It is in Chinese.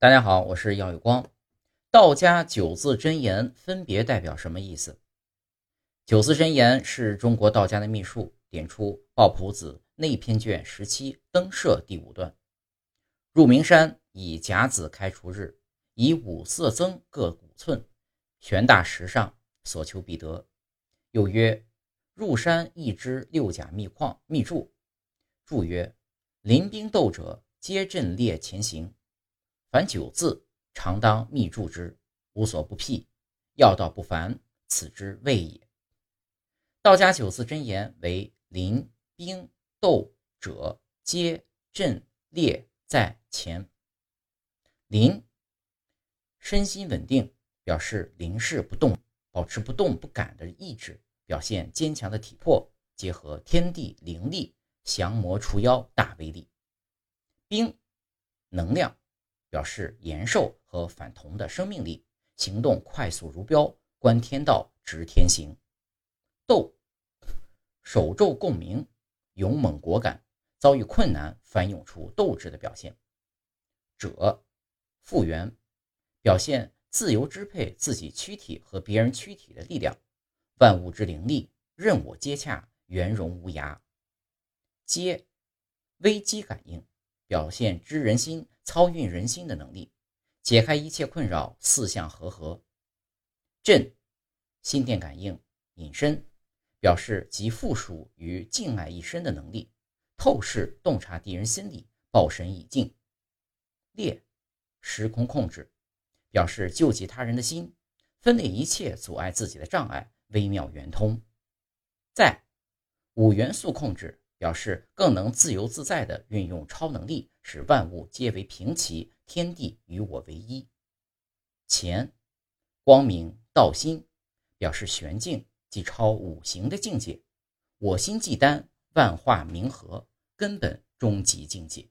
大家好，我是耀有光。道家九字真言分别代表什么意思？九字真言是中国道家的秘术，点出《抱朴子内篇卷十七登舍第五段：入名山，以甲子开除日，以五色增各五寸，悬大石上，所求必得。又曰：入山一支六甲密矿密柱，注曰：临兵斗者，皆阵列前行。凡九字，常当密注之，无所不辟，要道不凡，此之谓也。道家九字真言为：临、兵、斗者，皆阵列在前。临，身心稳定，表示临事不动，保持不动不敢的意志，表现坚强的体魄，结合天地灵力，降魔除妖大威力。兵，能量。表示延寿和反同的生命力，行动快速如标，观天道，执天行。斗，手咒共鸣，勇猛果敢，遭遇困难翻涌出斗志的表现。者，复原，表现自由支配自己躯体和别人躯体的力量，万物之灵力，任我接洽，圆融无涯。接，危机感应，表现知人心。操运人心的能力，解开一切困扰，四象和合。震，心电感应，隐身，表示集附属于敬爱一身的能力，透视洞察敌人心理，报神以敬。裂，时空控制，表示救济他人的心，分裂一切阻碍自己的障碍，微妙圆通。在，五元素控制。表示更能自由自在地运用超能力，使万物皆为平齐，天地与我为一。乾，光明道心，表示玄境，即超五行的境界。我心即丹，万化冥和，根本终极境界。